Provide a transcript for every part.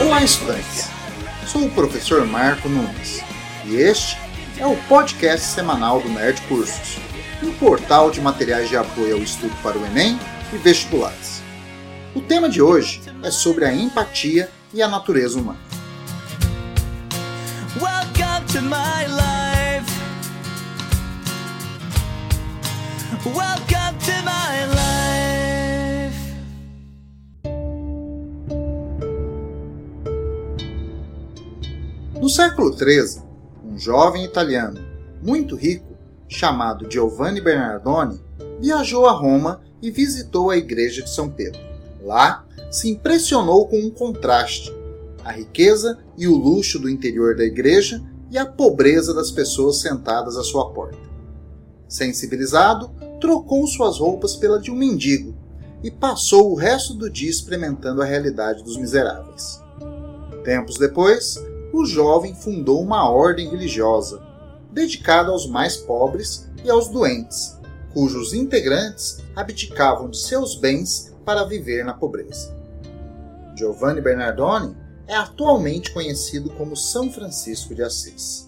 Olá, estudantes! Sou o professor Marco Nunes e este é o podcast semanal do Nerd Cursos, um portal de materiais de apoio ao estudo para o Enem e vestibulares. O tema de hoje é sobre a empatia e a natureza humana. Welcome to my life. Welcome to my life. No século XIII, um jovem italiano muito rico, chamado Giovanni Bernardoni, viajou a Roma e visitou a igreja de São Pedro. Lá, se impressionou com um contraste: a riqueza e o luxo do interior da igreja e a pobreza das pessoas sentadas à sua porta. Sensibilizado, trocou suas roupas pela de um mendigo e passou o resto do dia experimentando a realidade dos miseráveis. Tempos depois, o jovem fundou uma ordem religiosa dedicada aos mais pobres e aos doentes, cujos integrantes abdicavam de seus bens para viver na pobreza. Giovanni Bernardoni é atualmente conhecido como São Francisco de Assis.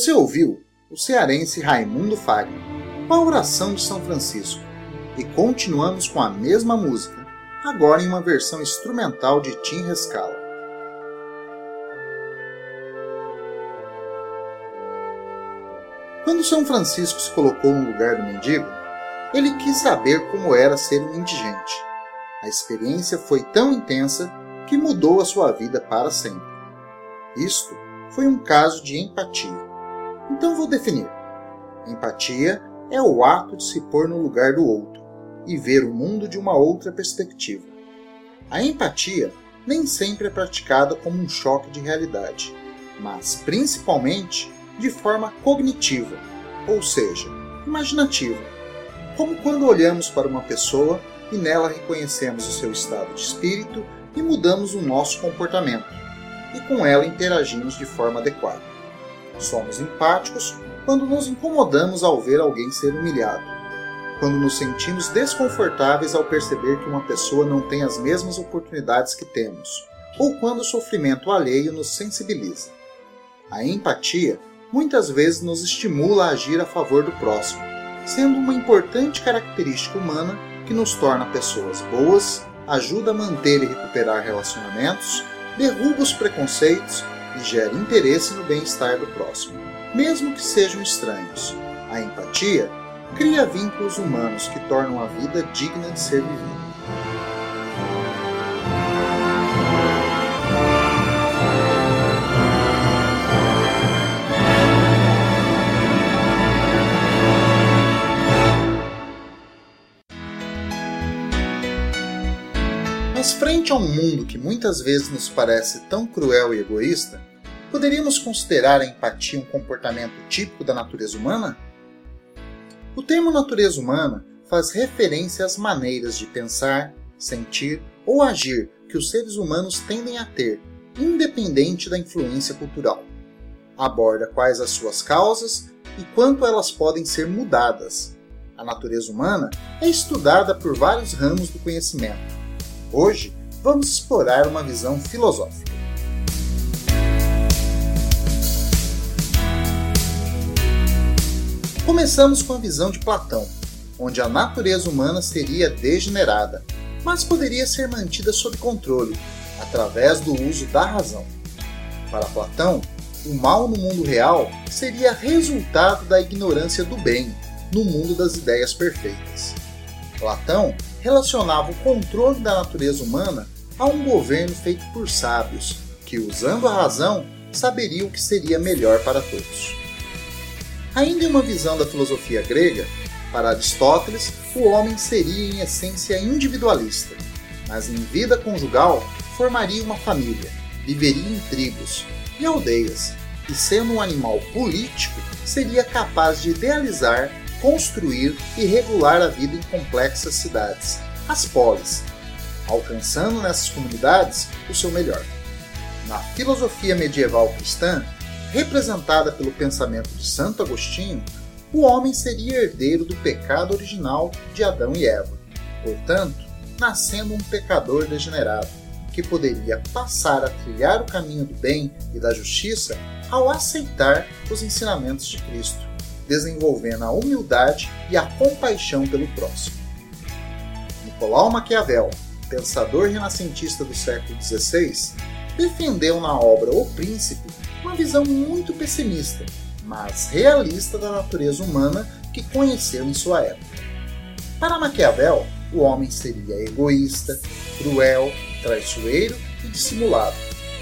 Você ouviu o cearense Raimundo Fagner com a oração de São Francisco e continuamos com a mesma música, agora em uma versão instrumental de Tim Rescala. Quando São Francisco se colocou no lugar do mendigo, ele quis saber como era ser um indigente. A experiência foi tão intensa que mudou a sua vida para sempre. Isto foi um caso de empatia. Então vou definir. Empatia é o ato de se pôr no lugar do outro e ver o mundo de uma outra perspectiva. A empatia nem sempre é praticada como um choque de realidade, mas principalmente de forma cognitiva, ou seja, imaginativa, como quando olhamos para uma pessoa e nela reconhecemos o seu estado de espírito e mudamos o nosso comportamento, e com ela interagimos de forma adequada. Somos empáticos quando nos incomodamos ao ver alguém ser humilhado, quando nos sentimos desconfortáveis ao perceber que uma pessoa não tem as mesmas oportunidades que temos, ou quando o sofrimento alheio nos sensibiliza. A empatia muitas vezes nos estimula a agir a favor do próximo, sendo uma importante característica humana que nos torna pessoas boas, ajuda a manter e recuperar relacionamentos, derruba os preconceitos e gera interesse no bem-estar do próximo, mesmo que sejam estranhos. A empatia cria vínculos humanos que tornam a vida digna de ser vivida. Frente a um mundo que muitas vezes nos parece tão cruel e egoísta, poderíamos considerar a empatia um comportamento típico da natureza humana? O termo natureza humana faz referência às maneiras de pensar, sentir ou agir que os seres humanos tendem a ter, independente da influência cultural. Aborda quais as suas causas e quanto elas podem ser mudadas. A natureza humana é estudada por vários ramos do conhecimento. Hoje, vamos explorar uma visão filosófica. Começamos com a visão de Platão, onde a natureza humana seria degenerada, mas poderia ser mantida sob controle, através do uso da razão. Para Platão, o mal no mundo real seria resultado da ignorância do bem no mundo das ideias perfeitas. Platão relacionava o controle da natureza humana a um governo feito por sábios, que, usando a razão, saberiam o que seria melhor para todos. Ainda em uma visão da filosofia grega, para Aristóteles, o homem seria em essência individualista, mas em vida conjugal formaria uma família, viveria em tribos e aldeias, e sendo um animal político, seria capaz de idealizar, construir e regular a vida em complexas cidades, as polis, alcançando nessas comunidades o seu melhor. Na filosofia medieval cristã, representada pelo pensamento de Santo Agostinho, o homem seria herdeiro do pecado original de Adão e Eva, portanto, nascendo um pecador degenerado, que poderia passar a trilhar o caminho do bem e da justiça ao aceitar os ensinamentos de Cristo, desenvolvendo a humildade e a compaixão pelo próximo. Nicolau Maquiavel, pensador renascentista do século XVI, defendeu na obra O Príncipe uma visão muito pessimista, mas realista da natureza humana que conheceu em sua época. Para Maquiavel, o homem seria egoísta, cruel, traiçoeiro e dissimulado,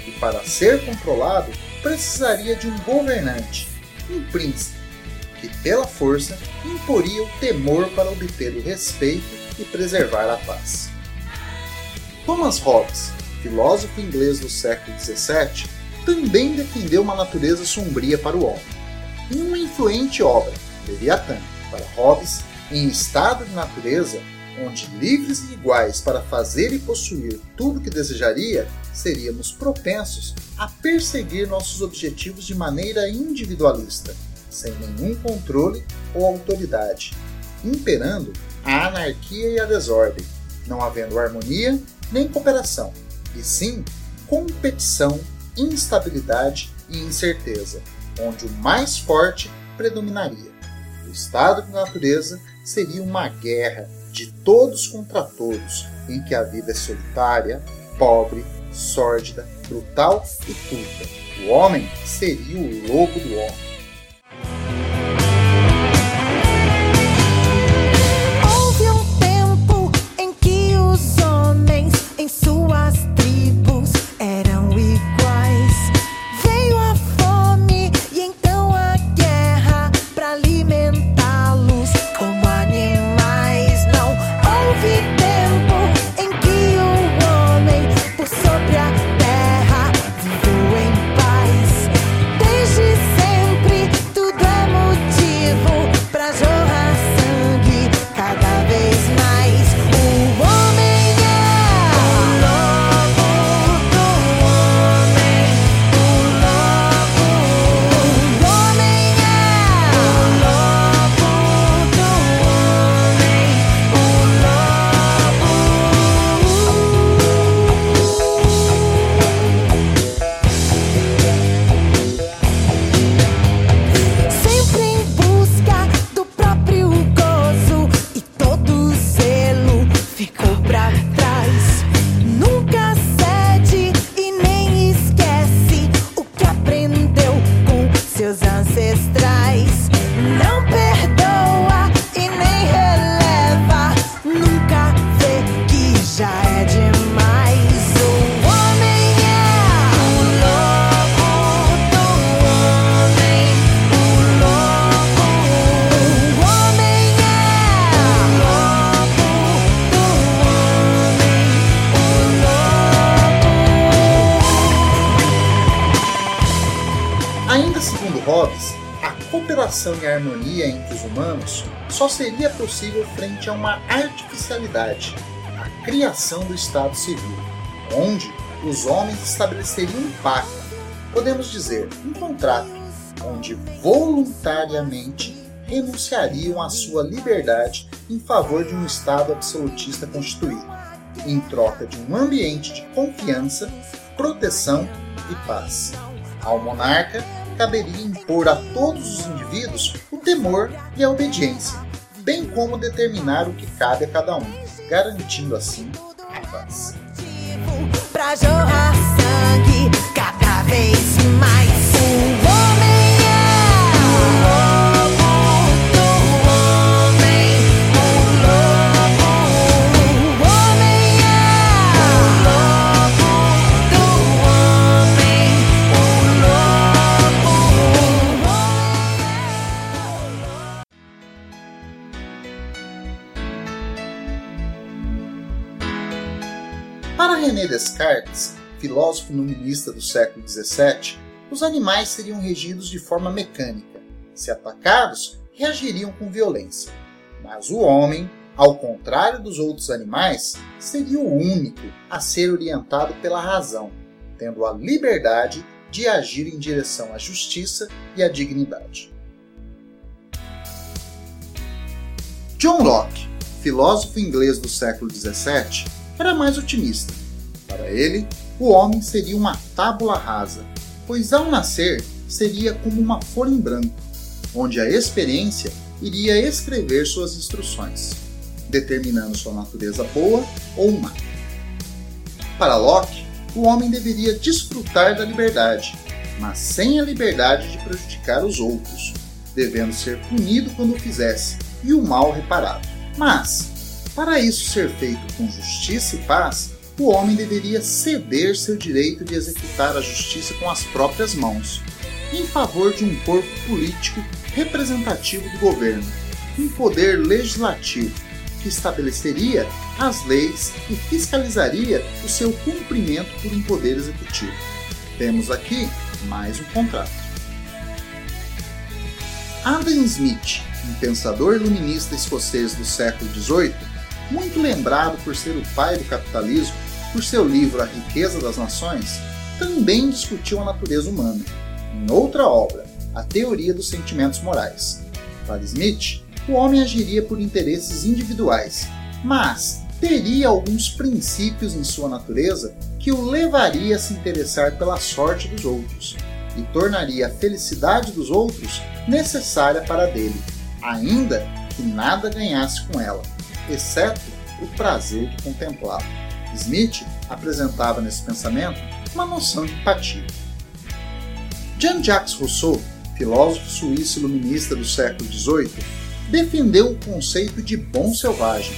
e para ser controlado precisaria de um governante, um príncipe, que pela força imporia o temor para obter o respeito e preservar a paz. Thomas Hobbes, filósofo inglês do século XVII, também defendeu uma natureza sombria para o homem. Em uma influente obra, Leviatã, para Hobbes, em estado de natureza, onde livres e iguais para fazer e possuir tudo que desejaria, seríamos propensos a perseguir nossos objetivos de maneira individualista, sem nenhum controle ou autoridade, imperando a anarquia e a desordem, não havendo harmonia nem cooperação, e sim competição, instabilidade e incerteza, onde o mais forte predominaria. O estado de natureza seria uma guerra de todos contra todos, em que a vida é solitária, pobre, sórdida, brutal e curta. O homem seria o lobo do homem. trás. Nunca Hobbes, a cooperação e a harmonia entre os humanos só seria possível frente a uma artificialidade, a criação do Estado Civil, onde os homens estabeleceriam um pacto, podemos dizer, um contrato, onde voluntariamente renunciariam à sua liberdade em favor de um Estado absolutista constituído, em troca de um ambiente de confiança, proteção e paz. Ao monarca caberia impor a todos os indivíduos o temor e a obediência, bem como determinar o que cabe a cada um, garantindo assim a paz. Pra jorrar sangue cada vez mais. René Descartes, filósofo nominista do século XVII, os animais seriam regidos de forma mecânica. Se atacados, reagiriam com violência. Mas o homem, ao contrário dos outros animais, seria o único a ser orientado pela razão, tendo a liberdade de agir em direção à justiça e à dignidade. John Locke, filósofo inglês do século XVII, era mais otimista para ele, o homem seria uma tábula rasa, pois ao nascer seria como uma folha em branco, onde a experiência iria escrever suas instruções, determinando sua natureza boa ou má. Para Locke, o homem deveria desfrutar da liberdade, mas sem a liberdade de prejudicar os outros, devendo ser punido quando o fizesse e o mal reparado. Mas, para isso ser feito com justiça e paz, o homem deveria ceder seu direito de executar a justiça com as próprias mãos, em favor de um corpo político representativo do governo, um poder legislativo que estabeleceria as leis e fiscalizaria o seu cumprimento por um poder executivo. Temos aqui mais um contrato. Adam Smith, um pensador iluminista escocês do século XVIII, muito lembrado por ser o pai do capitalismo, por seu livro A Riqueza das Nações, também discutiu a natureza humana. Em outra obra, A Teoria dos Sentimentos Morais. Para Smith, o homem agiria por interesses individuais, mas teria alguns princípios em sua natureza que o levaria a se interessar pela sorte dos outros e tornaria a felicidade dos outros necessária para dele, ainda que nada ganhasse com ela, exceto o prazer de contemplá-la. Smith apresentava nesse pensamento uma noção de empatia. Jean-Jacques Rousseau, filósofo suíço iluminista do século XVIII, defendeu o conceito de bom selvagem,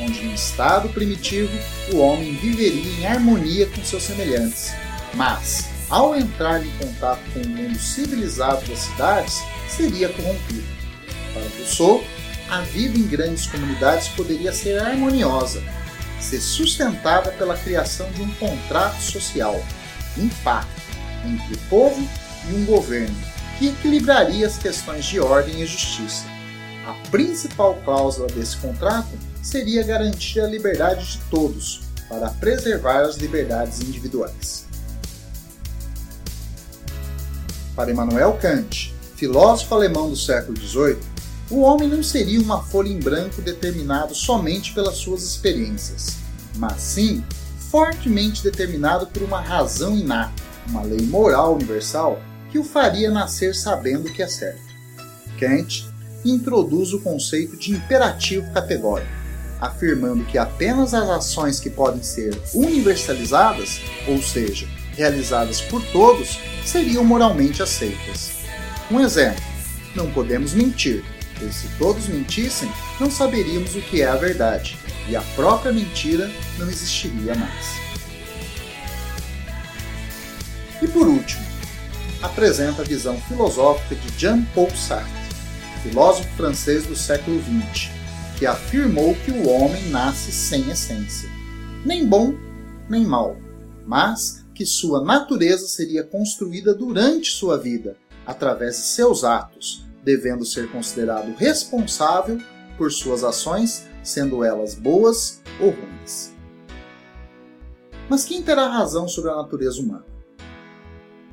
onde em estado primitivo o homem viveria em harmonia com seus semelhantes, mas, ao entrar em contato com o mundo civilizado das cidades, seria corrompido. Para Rousseau, a vida em grandes comunidades poderia ser harmoniosa, ser sustentada pela criação de um contrato social, um pacto entre o povo e um governo, que equilibraria as questões de ordem e justiça. A principal cláusula desse contrato seria garantir a liberdade de todos para preservar as liberdades individuais. Para Immanuel Kant, filósofo alemão do século XVIII, o homem não seria uma folha em branco determinado somente pelas suas experiências, mas sim fortemente determinado por uma razão inata, uma lei moral universal que o faria nascer sabendo o que é certo. Kant introduz o conceito de imperativo categórico, afirmando que apenas as ações que podem ser universalizadas, ou seja, realizadas por todos, seriam moralmente aceitas. Um exemplo: não podemos mentir, pois se todos mentissem, não saberíamos o que é a verdade, e a própria mentira não existiria mais. E por último, apresenta a visão filosófica de Jean-Paul Sartre, filósofo francês do século XX, que afirmou que o homem nasce sem essência, nem bom nem mal, mas que sua natureza seria construída durante sua vida, através de seus atos, devendo ser considerado responsável por suas ações, sendo elas boas ou ruins. Mas quem terá razão sobre a natureza humana?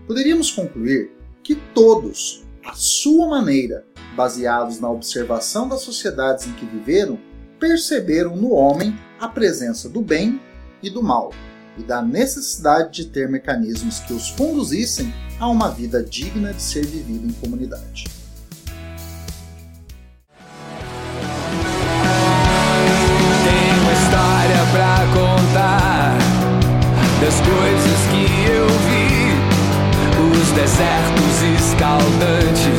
Poderíamos concluir que todos, à sua maneira, baseados na observação das sociedades em que viveram, perceberam no homem a presença do bem e do mal, e da necessidade de ter mecanismos que os conduzissem a uma vida digna de ser vivida em comunidade. Das coisas que eu vi, os desertos escaldantes.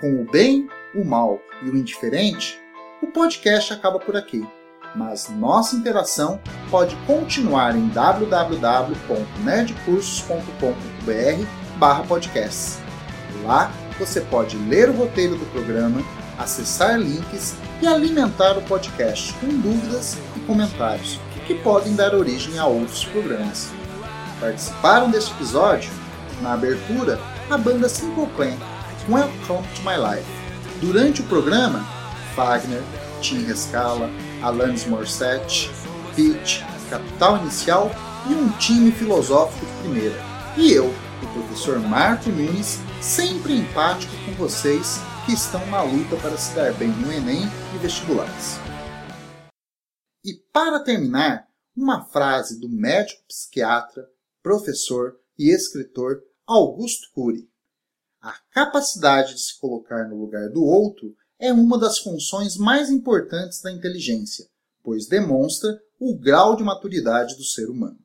Com o bem, o mal e o indiferente, o podcast acaba por aqui. Mas nossa interação pode continuar em www.nerdcursos.com.br podcasts. Lá você pode ler o roteiro do programa, acessar links e alimentar o podcast com dúvidas e comentários que podem dar origem a outros programas. Participaram deste episódio, na abertura, a banda Simple Plan, Welcome to My Life. Durante o programa, Wagner, Tim Rescala, Alanis Morissette, Pete, Capital Inicial e um time filosófico de primeira. E eu, o professor Marco Nunes, sempre empático com vocês que estão na luta para se dar bem no Enem e vestibulares. E para terminar, uma frase do médico psiquiatra, professor e escritor Augusto Cury. A capacidade de se colocar no lugar do outro é uma das funções mais importantes da inteligência, pois demonstra o grau de maturidade do ser humano.